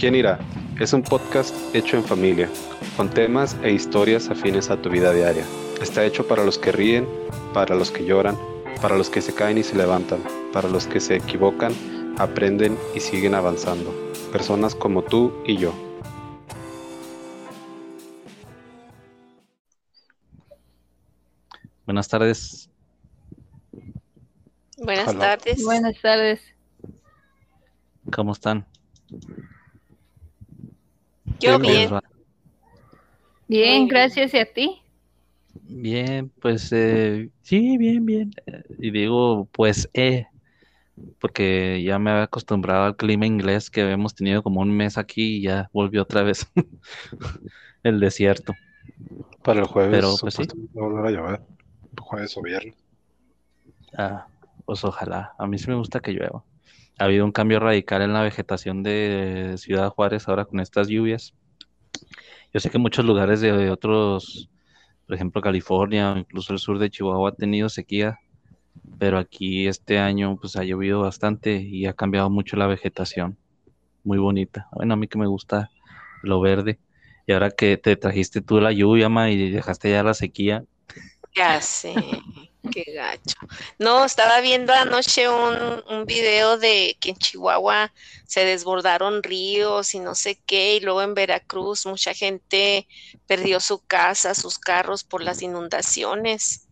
¿Quién irá? Es un podcast hecho en familia, con temas e historias afines a tu vida diaria. Está hecho para los que ríen, para los que lloran, para los que se caen y se levantan, para los que se equivocan, aprenden y siguen avanzando. Personas como tú y yo. Buenas tardes. Buenas tardes. Buenas tardes. ¿Cómo están? Yo ¿Cómo les bien. va? Bien, gracias y a ti. Bien, pues eh, sí, bien, bien. Y digo, pues, eh, porque ya me había acostumbrado al clima inglés que habíamos tenido como un mes aquí y ya volvió otra vez el desierto. Para el jueves, Pero, pues, sí. volver a llover. Jueves o viernes. Ah, pues ojalá. A mí sí me gusta que llueva. Ha habido un cambio radical en la vegetación de Ciudad Juárez ahora con estas lluvias. Yo sé que muchos lugares de, otros, por ejemplo, California incluso el sur de Chihuahua ha tenido sequía, pero aquí este año pues ha llovido bastante y ha cambiado mucho la vegetación. Muy bonita. Bueno, a mí que me gusta lo verde. Y ahora que te trajiste tú la lluvia, ma, y dejaste ya la sequía, Ya sé, qué gacho. No, estaba viendo anoche un, un video de que en Chihuahua se desbordaron ríos y no sé qué, y luego en Veracruz mucha gente perdió su casa, sus carros por las inundaciones.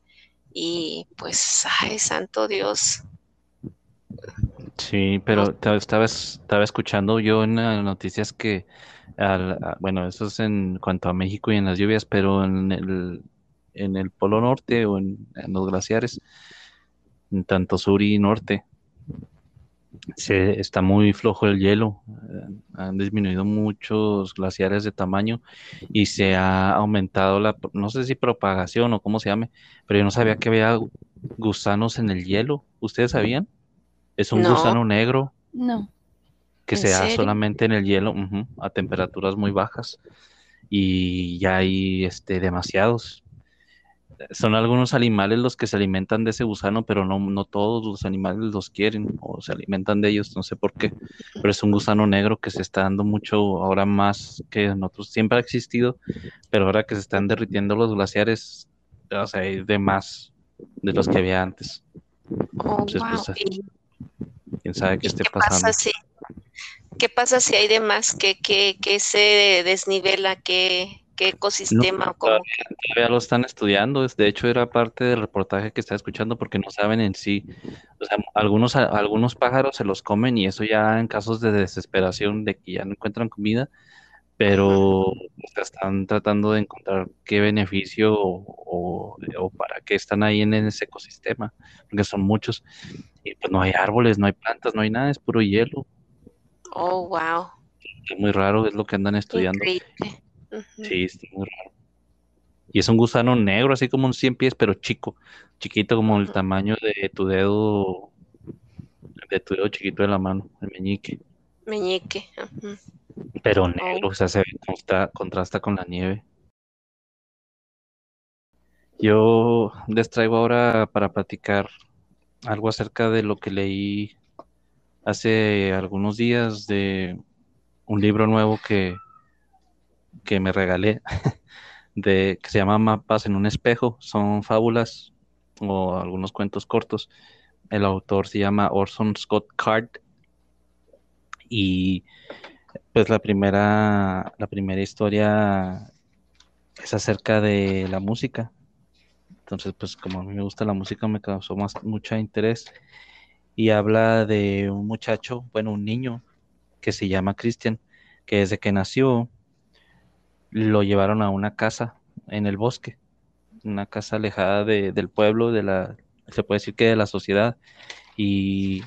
Y pues, ay, santo Dios. Sí, pero estaba, es- estaba escuchando yo en las noticias que, al- bueno, eso es en cuanto a México y en las lluvias, pero en el, en el Polo Norte o en, en los glaciares, en tanto sur y norte, se, está muy flojo el hielo. eh, Han disminuido muchos glaciares de tamaño y se ha aumentado la, no sé si propagación o cómo se llame, pero yo no sabía que había gusanos en el hielo. ¿Ustedes sabían? Es un No. gusano negro No. que ¿En se da solamente en el hielo, a temperaturas muy bajas. Y ya hay este, demasiados. Son algunos animales los que se alimentan de ese gusano, pero no, no todos los animales los quieren o se alimentan de ellos, no sé por qué. Pero es un gusano negro que se está dando mucho ahora más que en otros. Siempre ha existido, pero ahora que se están derritiendo los glaciares, o sea, hay de más de los que había antes. Oh, wow. pues, ¿Y, Quién sabe qué esté qué pasando. pasa si, qué pasa si hay de más? ¿Qué, qué, qué se desnivela? ¿Qué, qué ecosistema? o cómo? Todavía lo están estudiando, es- de hecho era parte del reportaje que estaba escuchando porque no saben en sí, o sea, algunos, a- algunos pájaros se los comen y eso ya en casos de desesperación de que ya no encuentran comida, pero o sea, están tratando de encontrar qué beneficio o, o- o para qué están ahí en, ese ecosistema, porque son muchos y pues no hay árboles, no hay plantas, no hay nada, es puro hielo, Oh, wow. es muy raro, es lo que andan estudiando. Increíble. Sí, está muy raro. Y es un gusano negro, así como un 100 pies, pero chico, chiquito como el tamaño de tu dedo, de tu dedo chiquito de la mano, el meñique. Meñique. Pero negro, o sea, se contra- contrasta con la nieve. Yo les traigo ahora para platicar algo acerca de lo que leí hace algunos días de un libro nuevo que, que me regalé, de, que se llama Mapas en un espejo. Son fábulas o algunos cuentos cortos. El autor se llama Orson Scott Card y pues la primera, la primera historia es acerca de la música. Entonces, pues como a mí me gusta la música, me causó más mucho interés. Y habla de un muchacho, bueno, un niño que se llama Christian, que desde que nació lo llevaron a una casa en el bosque, una casa alejada de- del pueblo, de la, se puede decir que de la sociedad. Y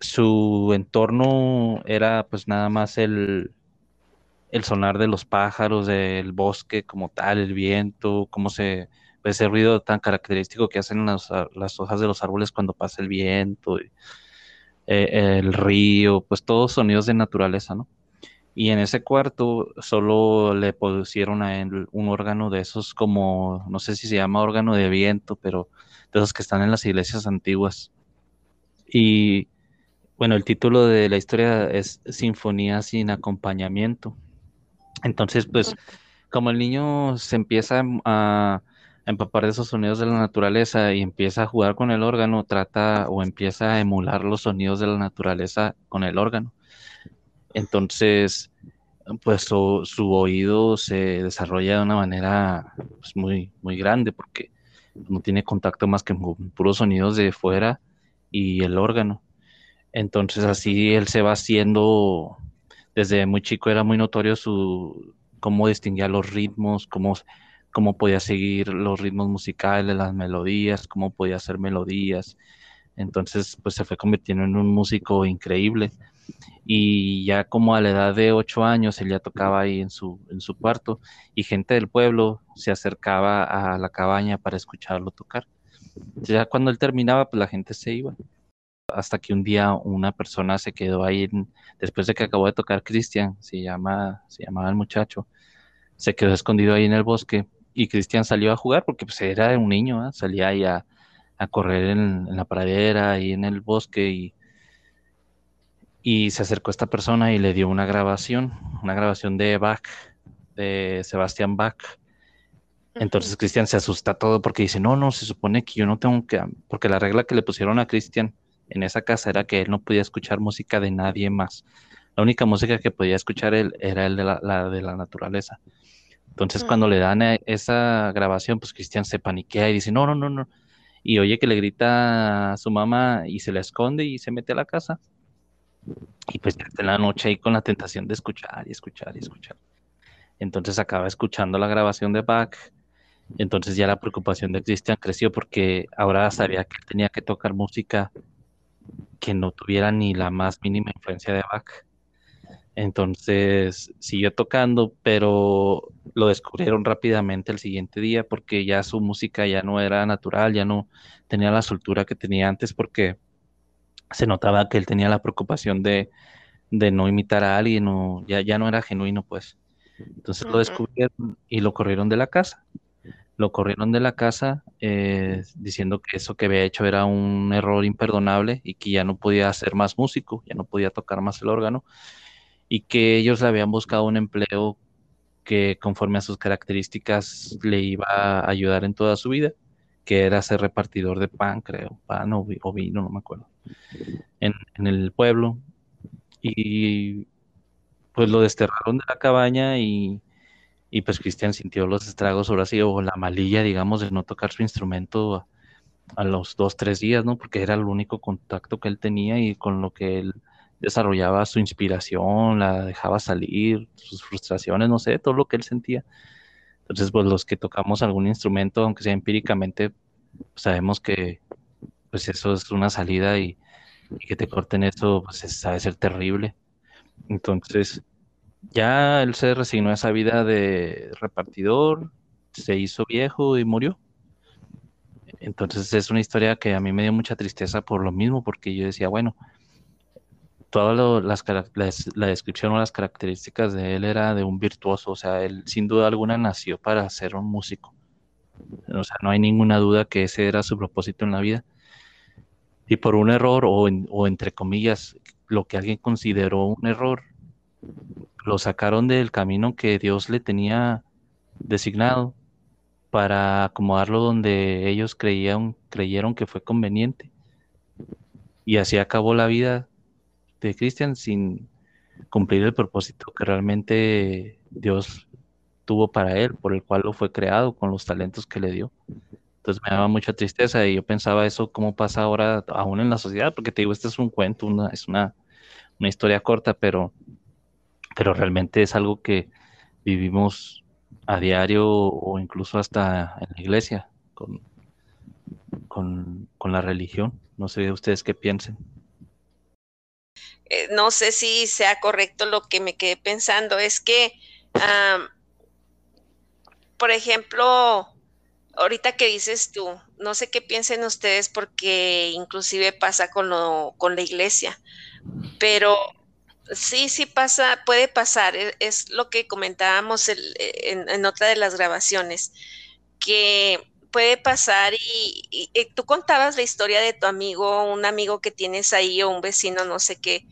su entorno era pues nada más el, el sonar de los pájaros, del bosque como tal, el viento, cómo se, ese ruido tan característico que hacen las, las hojas de los árboles cuando pasa el viento, y, eh, el río, pues todos sonidos de naturaleza, ¿no? Y en ese cuarto solo le pusieron a él un órgano de esos como, no sé si se llama órgano de viento, pero de esos que están en las iglesias antiguas. Y bueno, el título de la historia es Sinfonía sin acompañamiento. Entonces, pues, como el niño se empieza a empapar de esos sonidos de la naturaleza y empieza a jugar con el órgano, trata o empieza a emular los sonidos de la naturaleza con el órgano. Entonces, pues su, oído se desarrolla de una manera pues, muy, muy grande porque no tiene contacto más que con puros sonidos de fuera y el órgano. Entonces así él se va haciendo, desde muy chico era muy notorio su cómo distinguía los ritmos, cómo, cómo podía seguir los ritmos musicales, las melodías, cómo podía hacer melodías. Entonces pues se fue convirtiendo en un músico increíble y ya como a la edad de ocho años él ya tocaba ahí en su, en su cuarto y gente del pueblo se acercaba a la cabaña para escucharlo tocar. Ya cuando él terminaba, pues la gente se iba. Hasta que un día una persona se quedó ahí, después de que acabó de tocar Cristian, se, llama, se llamaba el muchacho, se quedó escondido ahí en el bosque y Cristian salió a jugar porque pues era un niño, salía ahí a, correr en, en, la pradera y en el bosque y y se acercó a esta persona y le dio una grabación, una grabación de Bach, de Sebastián Bach. Entonces Cristian se asusta todo porque dice, no, no, se supone que yo no tengo que, porque la regla que le pusieron a Cristian en esa casa era que él no podía escuchar música de nadie más. La única música que podía escuchar él era el de la, de la naturaleza. Entonces cuando le dan e, esa grabación, pues Cristian se paniquea y dice, no, no, no, no. Y oye que le grita a su mamá y se le esconde y se mete a la casa. Y pues en la noche ahí con la tentación de escuchar y escuchar y escuchar. Entonces acaba escuchando la grabación de Bach. Entonces ya la preocupación de Christian creció porque ahora sabía que tenía que tocar música que no tuviera ni la más mínima influencia de Bach. Entonces siguió tocando, pero lo descubrieron rápidamente el siguiente día porque ya su música ya no era natural, ya no tenía la soltura que tenía antes porque se notaba que él tenía la preocupación de, no imitar a alguien o ya, ya no era genuino, pues. Entonces lo descubrieron y lo corrieron de la casa. Lo corrieron de la casa eh, diciendo que eso que había hecho era un error imperdonable y que ya no podía ser más músico, ya no podía tocar más el órgano y que ellos le habían buscado un empleo que conforme a sus características le iba a ayudar en toda su vida, que era ser repartidor de pan, creo, pan o vino, no me acuerdo en, el pueblo y pues lo desterraron de la cabaña y, pues Cristian sintió los estragos ahora sí, o la malilla, digamos, de no tocar su instrumento a, los dos, tres días, ¿no? Porque era el único contacto que él tenía y con lo que él desarrollaba su inspiración, la dejaba salir, sus frustraciones, no sé, todo lo que él sentía. Entonces, pues los que tocamos algún instrumento, aunque sea empíricamente, sabemos que pues eso es una salida y, que te corten eso, pues sabe ser terrible. Entonces, ya él se resignó a esa vida de repartidor, se hizo viejo y murió. Entonces es una historia que a mí me dio mucha tristeza por lo mismo, porque yo decía, bueno, toda las, la descripción o las características de él era de un virtuoso, o sea, él sin duda alguna nació para ser un músico. O sea, no hay ninguna duda que ese era su propósito en la vida y por un error o, entre comillas, lo que alguien consideró un error, lo sacaron del camino que Dios le tenía designado para acomodarlo donde ellos creían, creyeron que fue conveniente. Y así acabó la vida de Cristian sin cumplir el propósito que realmente Dios tuvo para él, por el cual lo fue creado con los talentos que le dio. Entonces me daba mucha tristeza y yo pensaba eso, cómo pasa ahora aún en la sociedad, porque te digo, este es un cuento, una, es una, una historia corta, pero, pero realmente es algo que vivimos a diario o incluso hasta en la iglesia con, con, con la religión. No sé ustedes qué piensen. Eh, no sé si sea correcto lo que me quedé pensando. Es que, por ejemplo, ahorita que dices tú, no sé qué piensen ustedes porque inclusive pasa con, lo, con la iglesia, pero sí, sí pasa, puede pasar, e, es, lo que comentábamos en, otra de las grabaciones, que puede pasar y, y tú contabas la historia de tu amigo, un amigo que tienes ahí o un vecino, no sé qué,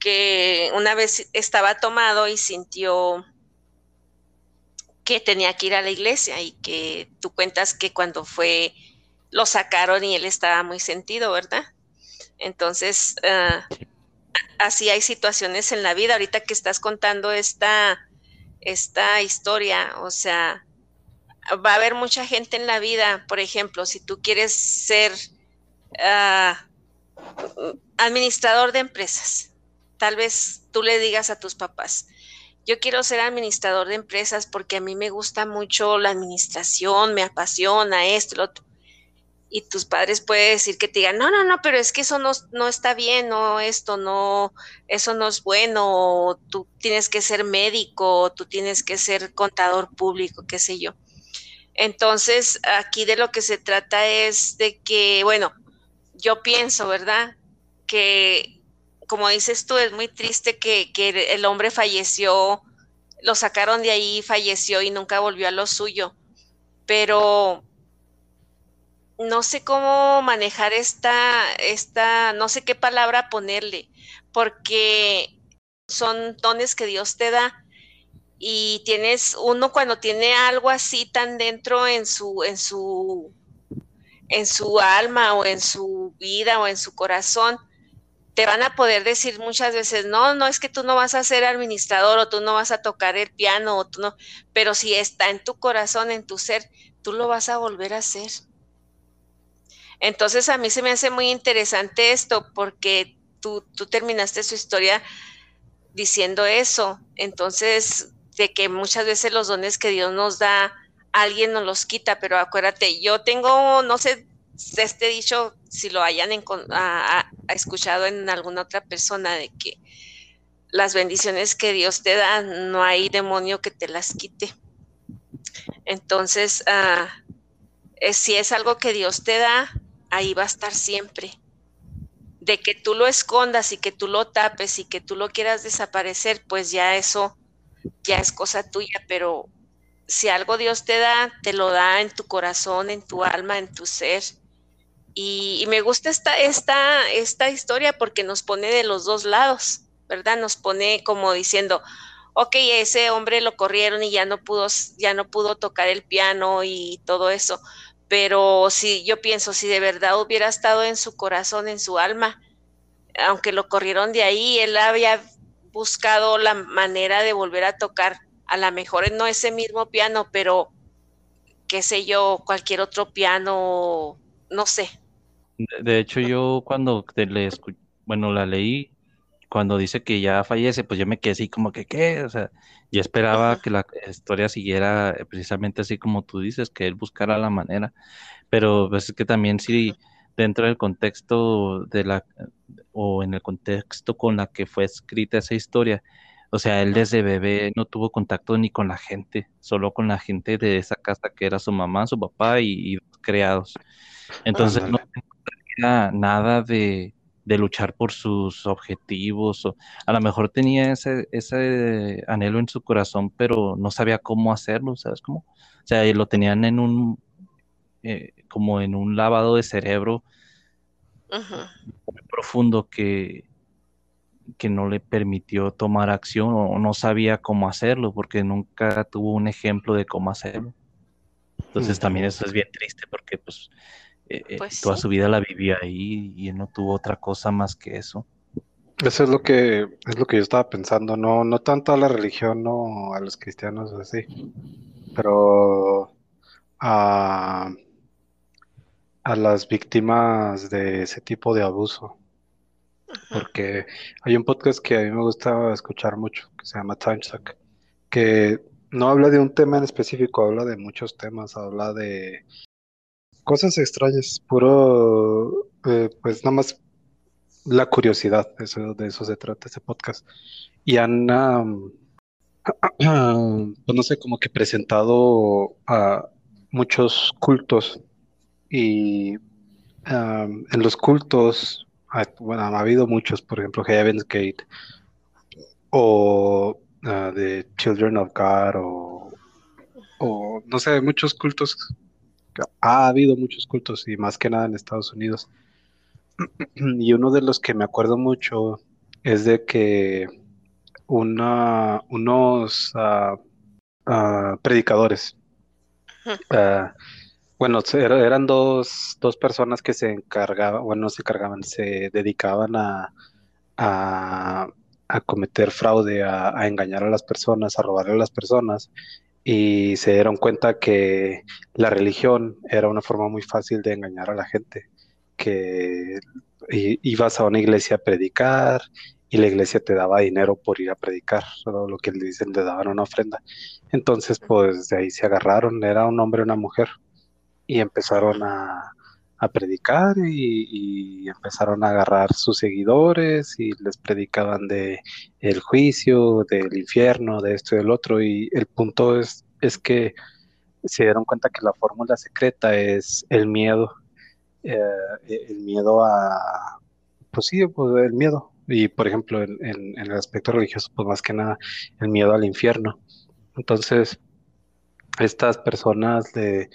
que una vez estaba tomado y sintió que tenía que ir a la iglesia y que tú cuentas que cuando fue lo sacaron y él estaba muy sentido, ¿verdad? Entonces, ah, así hay situaciones en la vida. Ahorita que estás contando esta, esta historia, o sea, va a haber mucha gente en la vida, por ejemplo, si tú quieres ser ah, administrador de empresas, tal vez tú le digas a tus papás, yo quiero ser administrador de empresas porque a mí me gusta mucho la administración, me apasiona esto, lo otro. Y tus padres pueden decir que te digan, no, no, no, pero es que eso no, no está bien, no, esto no, eso no es bueno, tú tienes que ser médico, tú tienes que ser contador público, qué sé yo. Entonces, aquí de lo que se trata es de que, bueno, yo pienso, ¿verdad? Que, como dices tú, es muy triste que, que el hombre falleció, lo sacaron de ahí, falleció y nunca volvió a lo suyo. Pero no sé cómo manejar esta, esta, no sé qué palabra ponerle, porque son dones que Dios te da y tienes uno cuando tiene algo así tan dentro en su, en su, en su alma o en su vida o en su corazón, te van a poder decir muchas veces, no, no es que tú no vas a ser administrador o tú no vas a tocar el piano o tú no, pero si está en tu corazón, en tu ser, tú lo vas a volver a hacer. Entonces a mí se me hace muy interesante esto porque tú, tú terminaste su historia diciendo eso. Entonces, de que muchas veces los dones que Dios nos da, alguien nos los quita, pero acuérdate, yo tengo, no sé, este dicho, si lo hayan escuchado en alguna otra persona, de que las bendiciones que Dios te da, no hay demonio que te las quite. Entonces, eh, si es algo que Dios te da, ahí va a estar siempre. De que tú lo escondas y que tú lo tapes y que tú lo quieras desaparecer, pues ya eso ya es cosa tuya, pero si algo Dios te da, te lo da en tu corazón, en tu alma, en tu ser. Y, me gusta esta, esta, esta historia porque nos pone de los dos lados, ¿verdad? Nos pone como diciendo, ok, ese hombre lo corrieron y ya no pudo, ya no pudo tocar el piano y todo eso. Pero si yo pienso, si de verdad hubiera estado en su corazón, en su alma, aunque lo corrieron de ahí, él había buscado la manera de volver a tocar, a lo mejor no ese mismo piano, pero qué sé yo, cualquier otro piano, no sé. De, hecho, yo cuando te le escu- bueno, la leí, cuando dice que ya fallece, pues yo me quedé así como que, ¿qué? O sea, yo esperaba que la historia siguiera precisamente así como tú dices, que él buscara la manera, pero pues es que también sí, dentro del contexto de la, o en el contexto con la que fue escrita esa historia, o sea, él desde bebé no tuvo contacto ni con la gente, solo con la gente de esa casa que era su mamá, su papá y, y los criados. Entonces no Ándale. tenía nada de, de luchar por sus objetivos, o a lo mejor tenía ese, ese anhelo en su corazón, pero no sabía cómo hacerlo, ¿sabes cómo? O sea, lo tenían en un, eh, como en un lavado de cerebro muy profundo que, que no le permitió tomar acción o no sabía cómo hacerlo porque nunca tuvo un ejemplo de cómo hacerlo. Entonces también eso es bien triste porque pues, eh, eh, Pues toda sí. su vida la vivía ahí y él no tuvo otra cosa más que eso. Eso es lo que es lo que yo estaba pensando, no, no tanto a la religión, no a los cristianos así, pero a, a las víctimas de ese tipo de abuso, porque hay un podcast que a mí me gusta escuchar mucho, que se llama Time Suck, que no habla de un tema en específico, habla de muchos temas, habla de cosas extrañas, puro, eh, pues nada más la curiosidad, eso, de eso se trata ese podcast. Y han, pues no sé, como que presentado a muchos cultos y am, en los cultos, bueno, ha habido muchos, por ejemplo, Heaven's Gate o ah, The Children of God o, o no sé, muchos cultos ha habido muchos cultos y más que nada en Estados Unidos. Y uno de los que me acuerdo mucho es de que una, unos ah, ah, predicadores. Bueno, era- eran dos, dos personas que se encargaban, bueno, no se encargaban, se dedicaban a, a, a cometer fraude, a, a engañar a las personas, a robarle a las personas, y se dieron cuenta que la religión era una forma muy fácil de engañar a la gente, que ibas a una iglesia a predicar y la iglesia te daba dinero por ir a predicar, o lo que le dicen, le daban una ofrenda. Entonces, pues de ahí se agarraron, era un hombre y una mujer, y empezaron a, a predicar y, empezaron a agarrar sus seguidores y les predicaban de el juicio, del infierno, de esto y del otro. Y el punto es, es que se dieron cuenta que la fórmula secreta es el miedo, eh, el miedo a, pues sí, pues el miedo. Y por ejemplo, en, el aspecto religioso, pues más que nada, el miedo al infierno. Entonces, estas personas le,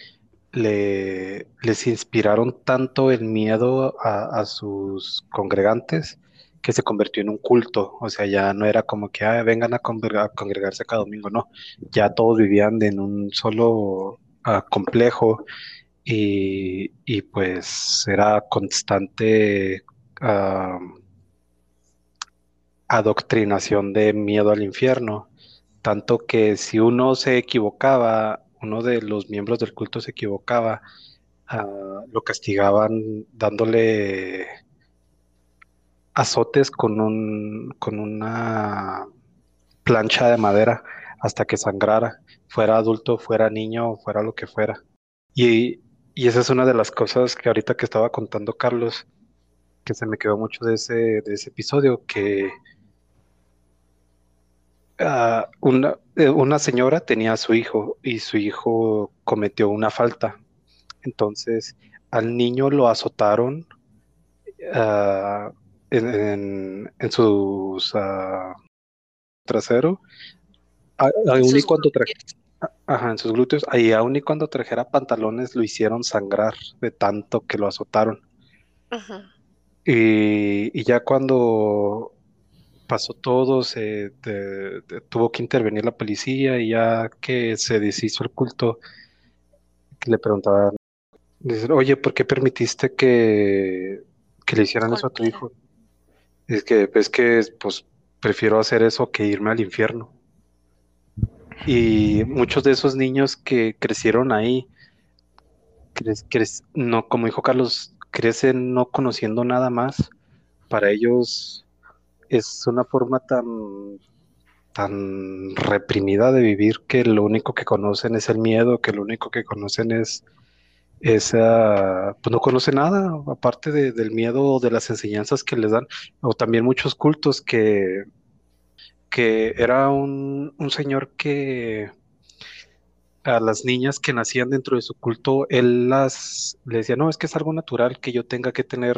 le- les inspiraron tanto el miedo a, a sus congregantes que se convirtió en un culto. O sea, ya no era como que "Ah, vengan a, a congregarse cada domingo, no. Ya todos vivían en un solo ah, complejo y, y pues era constante ah, adoctrinación de miedo al infierno. Tanto que si uno se equivocaba, uno de los miembros del culto se equivocaba, ah, lo castigaban dándole azotes con un, con una plancha de madera hasta que sangrara, fuera adulto, fuera niño, fuera lo que fuera. Y, y esa es una de las cosas que ahorita que estaba contando Carlos, que se me quedó mucho de ese, de ese episodio, que ah, una, eh, una señora tenía a su hijo y su hijo cometió una falta. Entonces, al niño lo azotaron ah, en, en, en sus ah, trasero, a- aún y Sus cuando ajá, en sus glúteos, ahí aún y cuando trajera pantalones lo hicieron sangrar de tanto que lo azotaron. Ujú. Y, y ya cuando pasó todo, se te- tuvo que intervenir la policía y ya que se deshizo el culto, que le preguntaban, oye, ¿por qué permitiste que, que le hicieran eso a tu hijo? Es que, es que, pues, prefiero hacer eso que irme al infierno. Y muchos de esos niños que crecieron ahí, cre- cre- no, como dijo Carlos, crecen no conociendo nada más. Para ellos es una forma tan, tan reprimida de vivir que lo único que conocen es el miedo, que lo único que conocen es, es ah, pues no conocen nada, aparte de- del miedo o de las enseñanzas que les dan, o también muchos cultos que, que era un, un señor que a las niñas que nacían dentro de su culto, él las le decía, no, es que es algo natural que yo tenga que tener,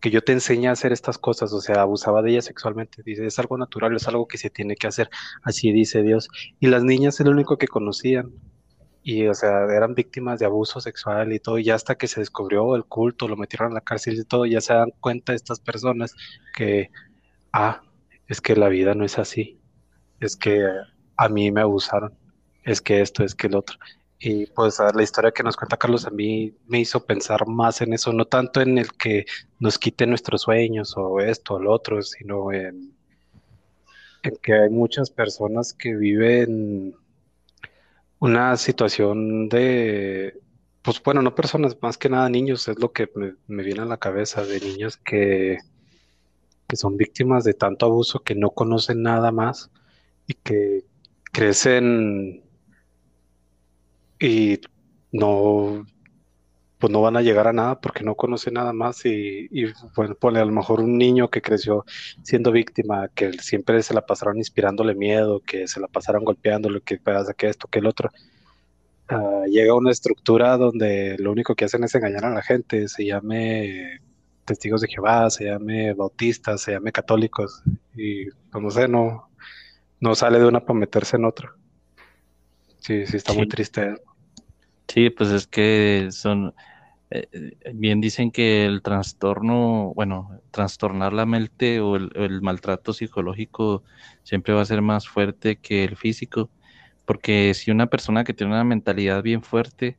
que yo te enseñe a hacer estas cosas, o sea, abusaba de ellas sexualmente, dice, es algo natural, es algo que se tiene que hacer, así dice Dios. Y las niñas es lo único que conocían, y o sea, eran víctimas de abuso sexual y todo, y hasta que se descubrió el culto, lo metieron a la cárcel y todo, ya se dan cuenta estas personas que, ah, es que la vida no es así, es que a mí me abusaron, es que esto, es que el otro. Y pues la historia que nos cuenta Carlos a mí me hizo pensar más en eso, no tanto en el que nos quite nuestros sueños o esto o lo otro, sino en, en que hay muchas personas que viven una situación de, pues bueno, no personas, más que nada niños, es lo que me, me viene a la cabeza, de niños que, que son víctimas de tanto abuso que no conocen nada más y que crecen y no, pues no van a llegar a nada porque no conocen nada más y, y bueno, ponle a lo mejor un niño que creció siendo víctima, que siempre se la pasaron inspirándole miedo, que se la pasaron golpeándole, que pasa que esto, que el otro. Ah, llega a una estructura donde lo único que hacen es engañar a la gente, se llame testigos de Jehová, se llame bautistas, se llame católicos y pues, no sé, no, no sale de una para meterse en otra. Sí, sí, está muy triste. Sí, pues es que son, eh, eh, bien dicen que el trastorno, bueno, trastornar la mente o el, maltrato psicológico siempre va a ser más fuerte que el físico, porque si una persona que tiene una mentalidad bien fuerte,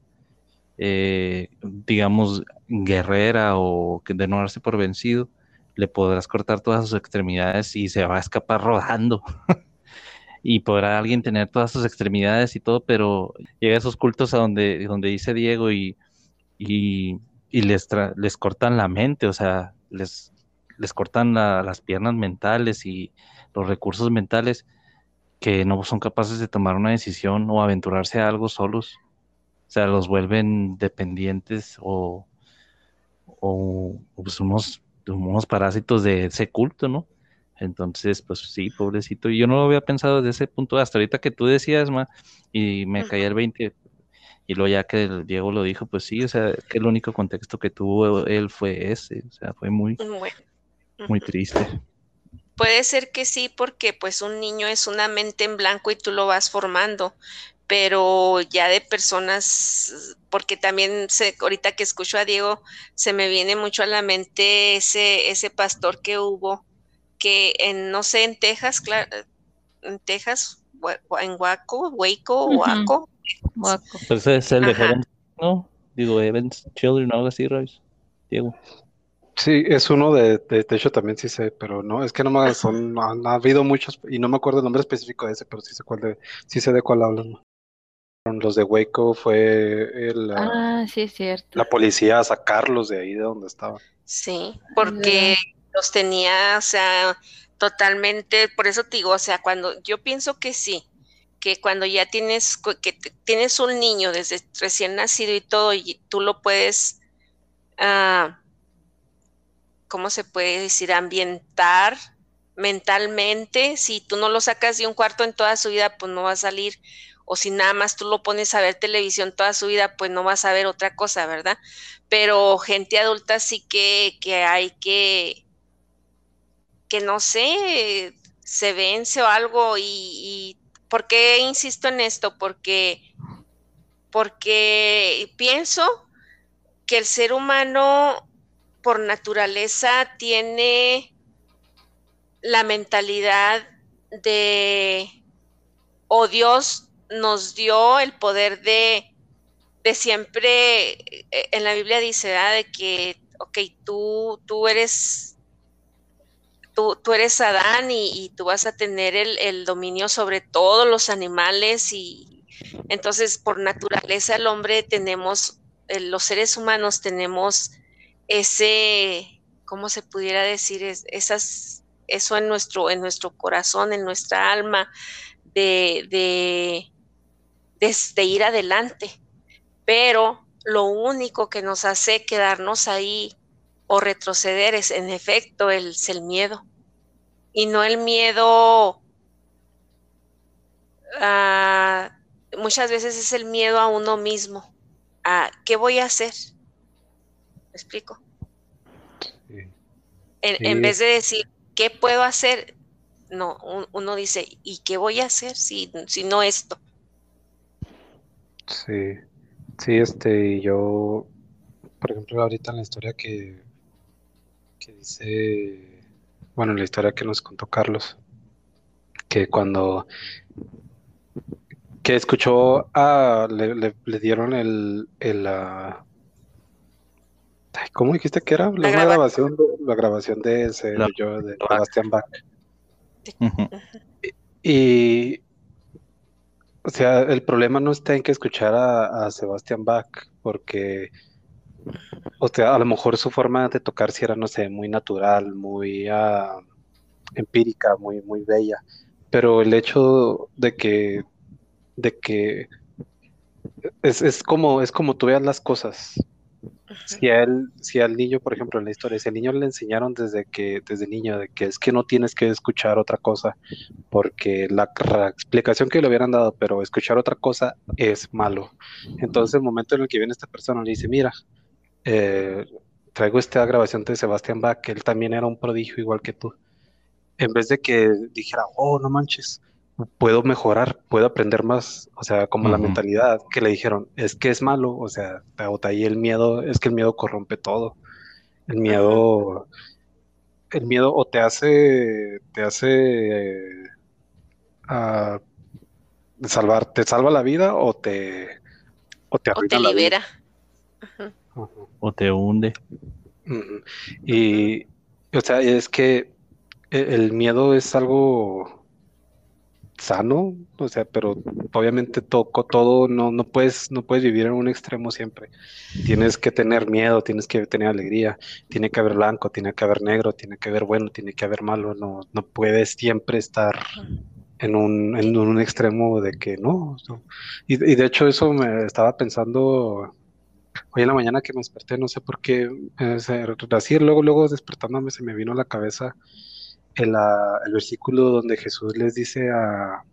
eh, digamos, guerrera o que de no darse por vencido, le podrás cortar todas sus extremidades y se va a escapar rodando. y podrá alguien tener todas sus extremidades y todo, pero llega a esos cultos a donde, donde dice Diego y, y, les, les cortan la mente, o sea, les, les cortan la- las piernas mentales y los recursos mentales que no son capaces de tomar una decisión o aventurarse a algo solos. O sea, los vuelven dependientes o, o pues unos, unos parásitos de ese culto, ¿no? Entonces, pues sí, pobrecito. Y yo no lo había pensado desde ese punto, hasta ahorita que tú decías, Ma, y me caía el 20, y luego ya que el Diego lo dijo, pues sí, o sea, que el único contexto que tuvo él fue ese, o sea, fue muy, Bueno. muy triste. Puede ser que sí, porque pues un niño es una mente en blanco y tú lo vas formando, pero ya de personas, porque también se, ahorita que escucho a Diego, se me viene mucho a la mente ese, ese pastor que hubo, que en, no sé, en Texas, claro, en Texas, en Waco, Waco, Ujú. Waco, Guaco. Pues ese es el de Ajá. Heaven, ¿no? Digo, Evans Children o algo así, Royce. Diego. Sí, es uno de, de, de hecho también sí sé, pero no, es que no me son, han, ha habido muchos y no me acuerdo el nombre específico de ese, pero sí sé cuál de, sí sé de cuál hablan. Los de Waco fue el, la, Ah, sí, es cierto. la policía a sacarlos de ahí de donde estaban. Sí, porque. Los tenía, o sea, totalmente, por eso te digo, o sea, cuando yo pienso que sí, que cuando ya tienes, que tienes un niño desde recién nacido y todo, y tú lo puedes, ah, ¿cómo se puede decir? Ambientar mentalmente, si tú no lo sacas de un cuarto en toda su vida, pues no va a salir, o si nada más tú lo pones a ver televisión toda su vida, pues no vas a ver otra cosa, ¿verdad? pero gente adulta sí que, que hay que, que no sé, se vence o algo y, y ¿por qué insisto en esto? Porque, porque pienso que el ser humano por naturaleza tiene la mentalidad de, o Dios nos dio el poder de, de siempre, eh, en la Biblia dice. De que, ok, tú, tú eres, tú, tú eres Adán y, tú vas a tener el, el dominio sobre todos los animales y entonces por naturaleza el hombre tenemos, eh, los seres humanos tenemos ese, ¿cómo se pudiera decir? Es, esas, eso en nuestro, en nuestro corazón, en nuestra alma, de, de, de ir adelante pero lo único que nos hace quedarnos ahí o retroceder es en efecto el, es el miedo. Y no el miedo uh, muchas veces es el miedo a uno mismo a qué voy a hacer me explico Sí. en, Sí. en vez de decir qué puedo hacer no un, uno dice y qué voy a hacer si, si no esto Sí, sí, este, yo, por ejemplo, ahorita en la historia que, que dice, bueno, en la historia que nos contó Carlos, que cuando, que escuchó, a, le, le, le dieron el, el, ay, ¿cómo dijiste que era? La, grabación, de- la grabación de ese, de, yo- de Bach. Sebastián Bach. Y, o sea, el problema no está en que escuchar a, a Sebastián Bach, porque, o sea, a lo mejor su forma de tocar sí era, no sé, muy natural, muy ah, empírica, muy, muy bella, pero el hecho de que, de que es, es como, es como tú veas las cosas. Si a él, si al niño, por ejemplo, en la historia, si al niño le enseñaron desde que, desde niño, de que es que no tienes que escuchar otra cosa, porque la, la explicación que le hubieran dado, pero escuchar otra cosa es malo. Entonces, el momento en el que viene esta persona le dice, mira, eh, traigo esta grabación de Sebastián Bach, que él también era un prodigio igual que tú. En vez de que dijera, oh, no manches, puedo mejorar, puedo aprender más, o sea, como la mentalidad que le dijeron, es que es malo, o sea, o de ahí el miedo, es que el miedo corrompe todo. El miedo, el miedo o te hace, te hace eh, ah, salvar, te salva la vida o te, o te O te la vida. O te hunde. Y, o sea, es que e- el miedo es algo sano, o sea, pero obviamente toco todo, no, no puedes, no puedes vivir en un extremo siempre. Tienes que tener miedo, tienes que tener alegría, tiene que haber blanco, tiene que haber negro, tiene que haber bueno, tiene que haber malo, no, no puedes siempre estar en un, en un extremo de que no. y de hecho eso me estaba pensando hoy en la mañana que me desperté, no sé por qué, eh, así luego, luego despertándome se me vino a la cabeza el, el versículo donde Jesús les dice a,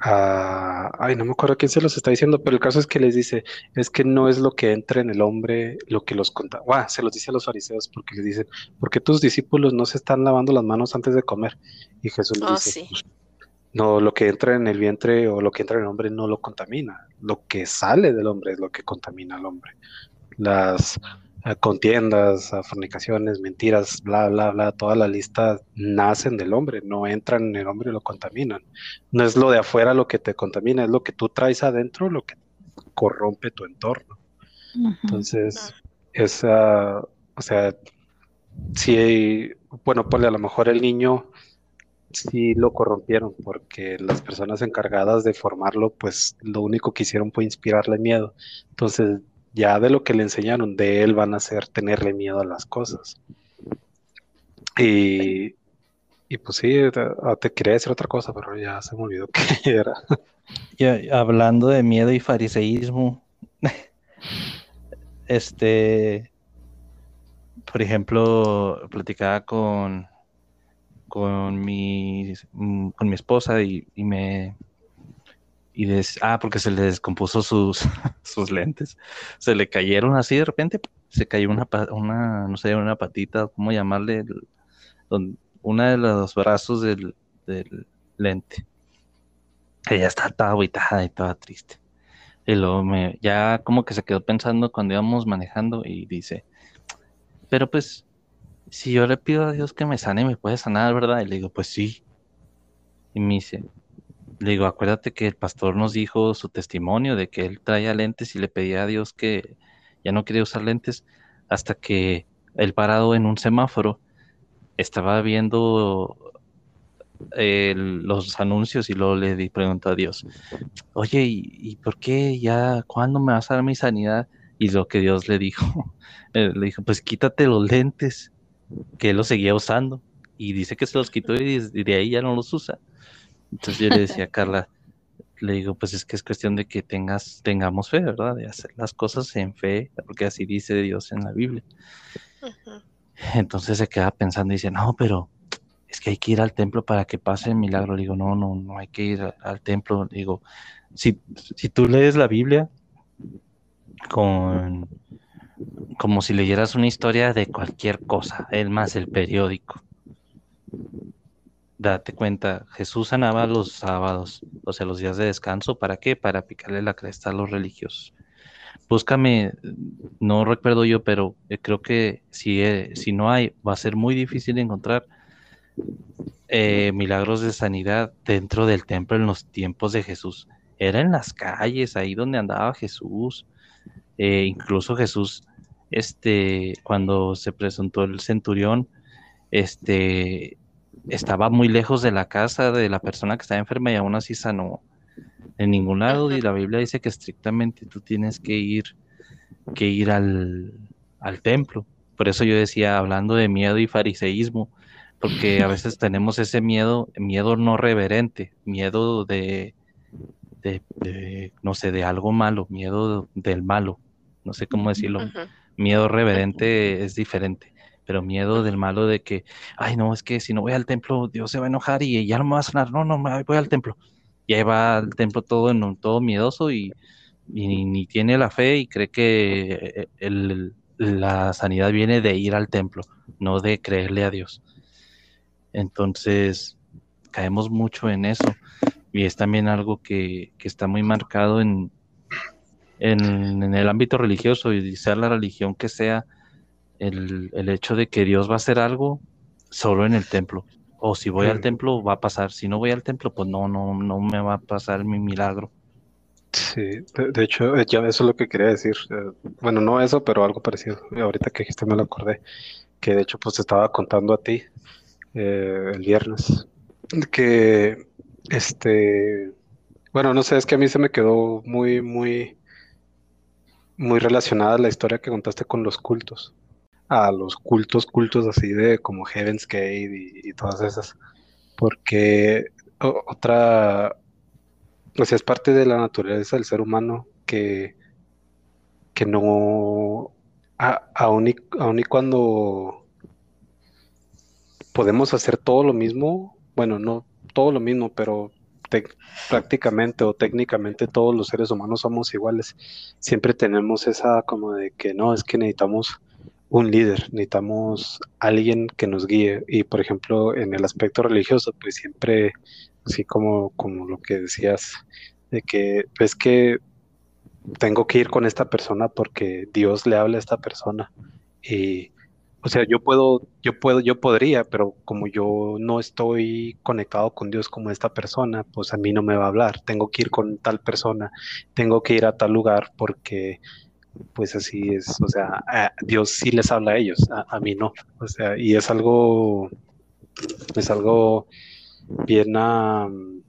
a- ay, no me acuerdo quién se los está diciendo, pero el caso es que les dice, es que no es lo que entra en el hombre lo que los conta, Guau, se los dice a los fariseos porque les dicen, porque tus discípulos no se están lavando las manos antes de comer? Y Jesús les Oh, dice, sí. No, lo que entra en el vientre o lo que entra en el hombre no lo contamina. Lo que sale del hombre es lo que contamina al hombre. Las eh, contiendas, eh, fornicaciones, mentiras, bla, bla, bla, toda la lista nacen del hombre, no entran en el hombre y lo contaminan. No es lo de afuera lo que te contamina, es lo que tú traes adentro lo que corrompe tu entorno. Entonces, esa, o sea, si, bueno, pues a lo mejor el niño sí lo corrompieron porque las personas encargadas de formarlo, pues lo único que hicieron fue inspirarle miedo. Entonces, ya de lo que le enseñaron, de él van a hacer tenerle miedo a las cosas. Y, y pues sí, te, ah, te quería decir otra cosa, pero ya se me olvidó qué era. Y hablando de miedo y fariseísmo, este, por ejemplo, platicaba con, con mi, mm, con mi esposa y, y me, y des- ah, porque se le descompuso sus, sus lentes, se le cayeron así de repente, se cayó una, una, no sé, una patita, ¿cómo llamarle? Una de los brazos del, del lente. Ella está toda aguitada y toda triste. Y luego me, ya como que se quedó pensando cuando íbamos manejando y dice, pero pues, si yo le pido a Dios que me sane, me puede sanar, ¿verdad? Y le digo, pues sí. Y me dice, le digo, acuérdate que el pastor nos dijo su testimonio de que él traía lentes y le pedía a Dios que ya no quería usar lentes hasta que él parado en un semáforo estaba viendo eh, los anuncios y luego le di pregunta a Dios, oye, ¿y, y por qué ya, cuándo me vas a dar mi sanidad? Y lo que Dios le dijo, eh, le dijo, pues quítate los lentes, que él los seguía usando. Y dice que se los quitó y de, ahí ya no los usa. Entonces yo le decía a Carla, le digo, pues es que es cuestión de que tengas, tengamos fe, ¿verdad? De hacer las cosas en fe, porque así dice Dios en la Biblia. Entonces se queda pensando y dice, no, pero es que hay que ir al templo para que pase el milagro. Le digo, no, no, no hay que ir al templo. Le digo, si, si tú lees la Biblia con como si leyeras una historia de cualquier cosa, el más el periódico. Date cuenta, Jesús sanaba los sábados, o sea, los días de descanso, ¿para qué? Para picarle la cresta a los religiosos. Búscame, no recuerdo yo, pero eh, creo que si, eh, si no hay, va a ser muy difícil encontrar eh, milagros de sanidad dentro del templo en los tiempos de Jesús. Era en las calles, ahí donde andaba Jesús. Eh, incluso Jesús, este, cuando se presentó el centurión, este, estaba muy lejos de la casa de la persona que estaba enferma y aún así sanó. En ningún lado, y la Biblia dice que estrictamente tú tienes que ir, que ir al, al templo. Por eso yo decía, hablando de miedo y fariseísmo, porque a veces tenemos ese miedo, miedo no reverente, miedo de, de, de, no sé, de algo malo, miedo del malo, no sé cómo decirlo. Miedo reverente es diferente, pero miedo del malo de que, ay, no, es que si no voy al templo, Dios se va a enojar y ya no me va a sanar. No, no, me voy al templo. Y ahí va al templo todo, en un- todo miedoso y, y ni, ni tiene la fe y cree que eh, el- la sanidad viene de ir al templo, no de creerle a Dios. Entonces, caemos mucho en eso. Y es también algo que, que está muy marcado en, en, en el ámbito religioso y sea la religión que sea, el, el hecho de que Dios va a hacer algo solo en el templo. O si voy al Mm. templo va a pasar, si no voy al templo, pues no, no, no me va a pasar mi milagro. Sí, de, de hecho, eh, ya eso es lo que quería decir. eh, bueno, no eso, pero algo parecido. Ahorita que dijiste me lo acordé. Que de hecho, pues te estaba contando a ti eh, el viernes. Que, este, bueno, no sé, es que a mí se me quedó muy, muy, muy relacionada la historia que contaste con los cultos. A los cultos, cultos así de como Heaven's Gate y, todas esas. Porque otra, o sea, es parte de la naturaleza del ser humano que, que no, a- aun y, aun y cuando podemos hacer todo lo mismo, bueno, no todo lo mismo, pero prácticamente o técnicamente todos los seres humanos somos iguales. Siempre tenemos esa como de que no, es que necesitamos un líder, necesitamos alguien que nos guíe. Y por ejemplo, en el aspecto religioso, pues siempre, así como, como lo que decías, de que es que tengo que ir con esta persona porque Dios le habla a esta persona. Y, o sea, yo puedo, yo puedo, yo podría, pero como yo no estoy conectado con Dios como esta persona, pues a mí no me va a hablar. Tengo que ir con tal persona, tengo que ir a tal lugar porque, pues así es. O sea, a Dios sí les habla a ellos, a, a mí no. O sea, y es algo, es algo bien am,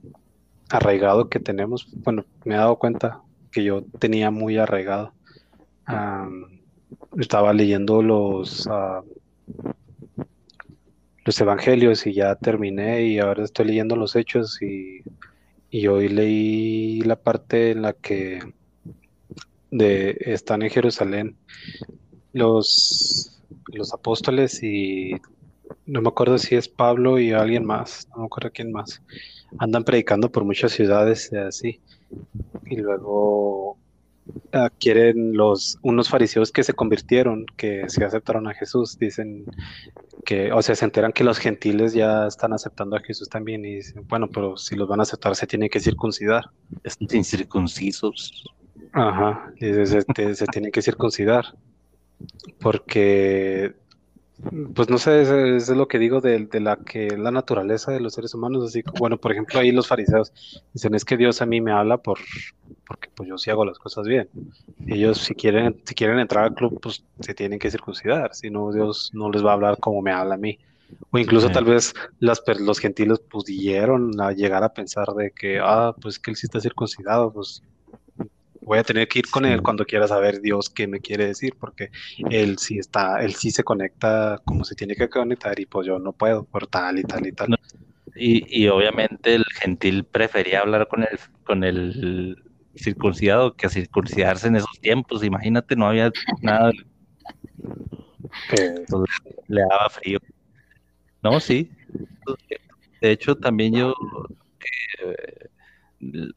arraigado que tenemos. Bueno, me he dado cuenta que yo tenía muy arraigado. Am, estaba leyendo los, ah, los evangelios y ya terminé y ahora estoy leyendo los hechos y, y hoy leí la parte en la que de, están en Jerusalén los, los apóstoles y no me acuerdo si es Pablo y alguien más, no me acuerdo quién más. Andan predicando por muchas ciudades así. Y luego ah, quieren los unos fariseos que se convirtieron, que se aceptaron a Jesús, dicen que, o sea, se enteran que los gentiles ya están aceptando a Jesús también y dicen, bueno, pero si los van a aceptar se tienen que circuncidar. Estos incircuncisos. Ajá, se, te- se tienen que circuncidar porque, pues no sé, eso es lo que digo de, de la que la naturaleza de los seres humanos, así, que, bueno, por ejemplo, ahí los fariseos dicen, es que Dios a mí me habla por, porque pues yo sí hago las cosas bien. Ellos si quieren, si quieren entrar al club, pues se tienen que circuncidar, si no, Dios no les va a hablar como me habla a mí. O incluso Sí. tal vez las, los gentiles pudieron a llegar a pensar de que, ah, pues que él sí está circuncidado, pues voy a tener que ir con él cuando quiera saber Dios qué me quiere decir, porque él sí está, él sí se conecta como se tiene que conectar y pues yo no puedo por tal y tal y tal. No. Y, y obviamente el gentil prefería hablar con el, con el circuncidado que circuncidarse en esos tiempos. Imagínate, no había nada, Eh, le daba frío. No, sí. De hecho, también yo, eh,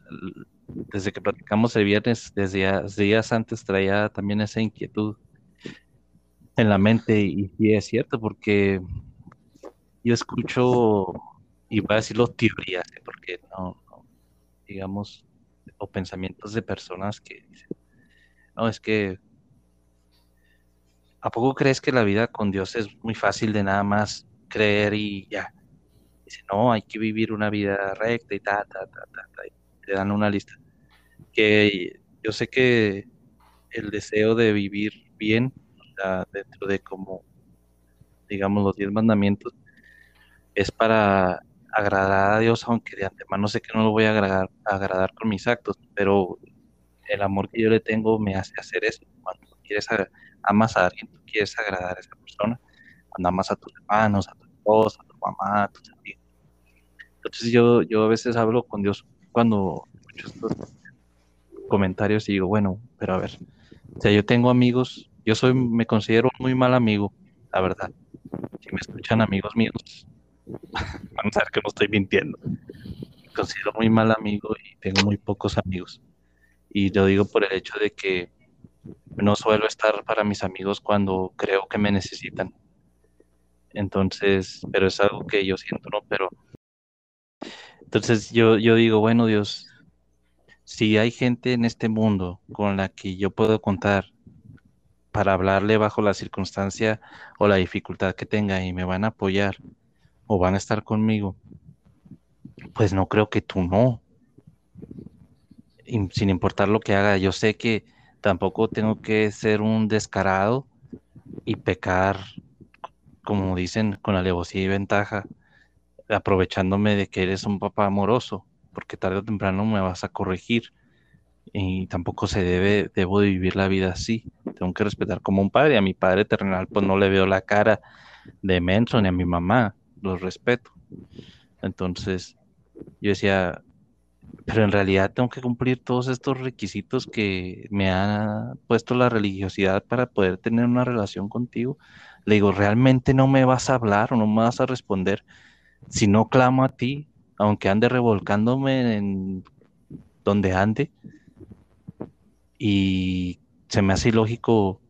desde que platicamos el viernes, desde días, antes traía también esa inquietud en la mente y sí es cierto, porque yo escucho, y voy a decirlo teorías, ¿eh? porque no, no, digamos, o pensamientos de personas que dicen, no, es que, ¿a poco crees que la vida con Dios es muy fácil de nada más creer y ya? Dice, no, hay que vivir una vida recta y ta, ta, ta, te dan una lista. Que yo sé que el deseo de vivir bien, dentro de como, digamos, los diez mandamientos, es para agradar a Dios, aunque de antemano sé que no lo voy a agradar, con mis actos, pero el amor que yo le tengo me hace hacer eso. Cuando tú quieres amas a alguien, tú quieres agradar a esa persona. Cuando amas a tus hermanos, a tu esposa, a tu mamá, a tus amigos. Entonces yo, yo a veces hablo con Dios cuando escucho estos comentarios y digo, bueno, pero a ver, o sea, yo tengo amigos, yo soy, me considero un muy mal amigo, la verdad. Si me escuchan amigos míos, van a saber que no estoy mintiendo. Me considero muy mal amigo y tengo muy pocos amigos. Y lo digo por el hecho de que no suelo estar para mis amigos cuando creo que me necesitan. Entonces, pero es algo que yo siento, ¿no? Pero Entonces yo, yo digo, bueno, Dios, si hay gente en este mundo con la que yo puedo contar para hablarle bajo la circunstancia o la dificultad que tenga y me van a apoyar o van a estar conmigo, pues no creo que tú no. Y sin importar lo que haga, yo sé que tampoco tengo que ser un descarado y pecar, como dicen, con alevosía y ventaja, aprovechándome de que eres un papá amoroso, porque tarde o temprano me vas a corregir y tampoco se debe, debo de vivir la vida así. Tengo que respetar como un padre. A mi padre terrenal, pues no le veo la cara de menso ni a mi mamá, los respeto. Entonces, yo decía, pero en realidad tengo que cumplir todos estos requisitos que me ha puesto la religiosidad para poder tener una relación contigo. Le digo, ¿realmente no me vas a hablar o no me vas a responder si no clamo a ti, aunque ande revolcándome en donde ande? Y se me hace ilógico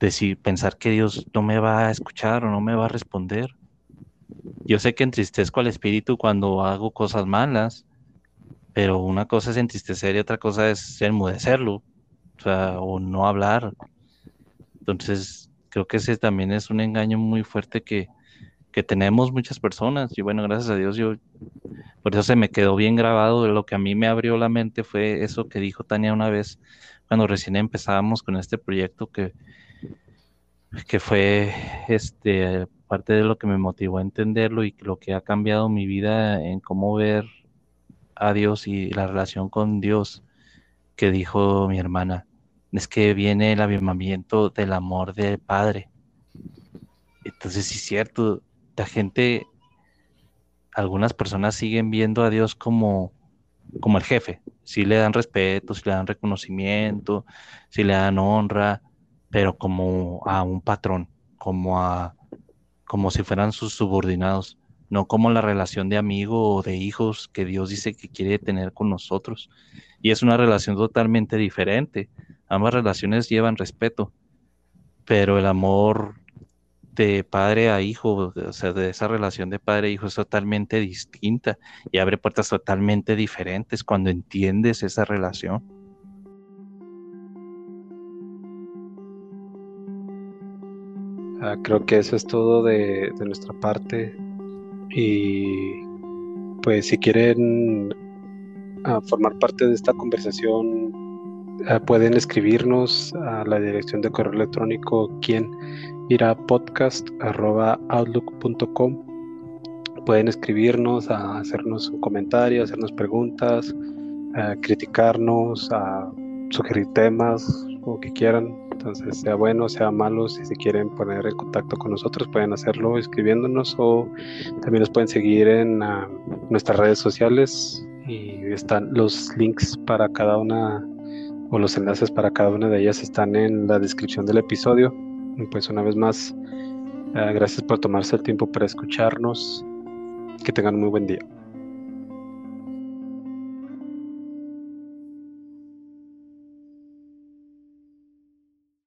decir, pensar que Dios no me va a escuchar o no me va a responder. Yo sé que entristezco al espíritu cuando hago cosas malas, pero una cosa es entristecer y otra cosa es enmudecerlo, o sea, o no hablar. Entonces, creo que ese también es un engaño muy fuerte que, que tenemos muchas personas. Y bueno, gracias a Dios, yo, por eso se me quedó bien grabado. Lo que a mí me abrió la mente fue eso que dijo Tania una vez cuando recién empezábamos con este proyecto que, que fue este parte de lo que me motivó a entenderlo y lo que ha cambiado mi vida en cómo ver a Dios y la relación con Dios que dijo mi hermana, es que viene el avivamiento del amor del Padre. Entonces, sí es cierto, la gente, algunas personas siguen viendo a Dios como, como el jefe. Si le dan respeto, si le dan reconocimiento, si le dan honra, pero como a un patrón, como a como si fueran sus subordinados no como la relación de amigo o de hijos que Dios dice que quiere tener con nosotros. Y es una relación totalmente diferente. Ambas relaciones llevan respeto, pero el amor de padre a hijo, o sea, de esa relación de padre a hijo es totalmente distinta y abre puertas totalmente diferentes cuando entiendes esa relación. Creo que eso es todo de, nuestra parte. Y pues si quieren ah, formar parte de esta conversación, ah, pueden escribirnos a la dirección de correo electrónico quien irá podcast.outlook.com. Pueden escribirnos, a hacernos un comentario, hacernos preguntas, a criticarnos, a sugerir temas o que quieran. Entonces, sea bueno, sea malo, si se quieren poner en contacto con nosotros, pueden hacerlo escribiéndonos o también nos pueden seguir en ah, nuestras redes sociales y están los links para cada una o los enlaces para cada una de ellas están en la descripción del episodio. Y pues una vez más, ah, gracias por tomarse el tiempo para escucharnos. Que tengan un muy buen día.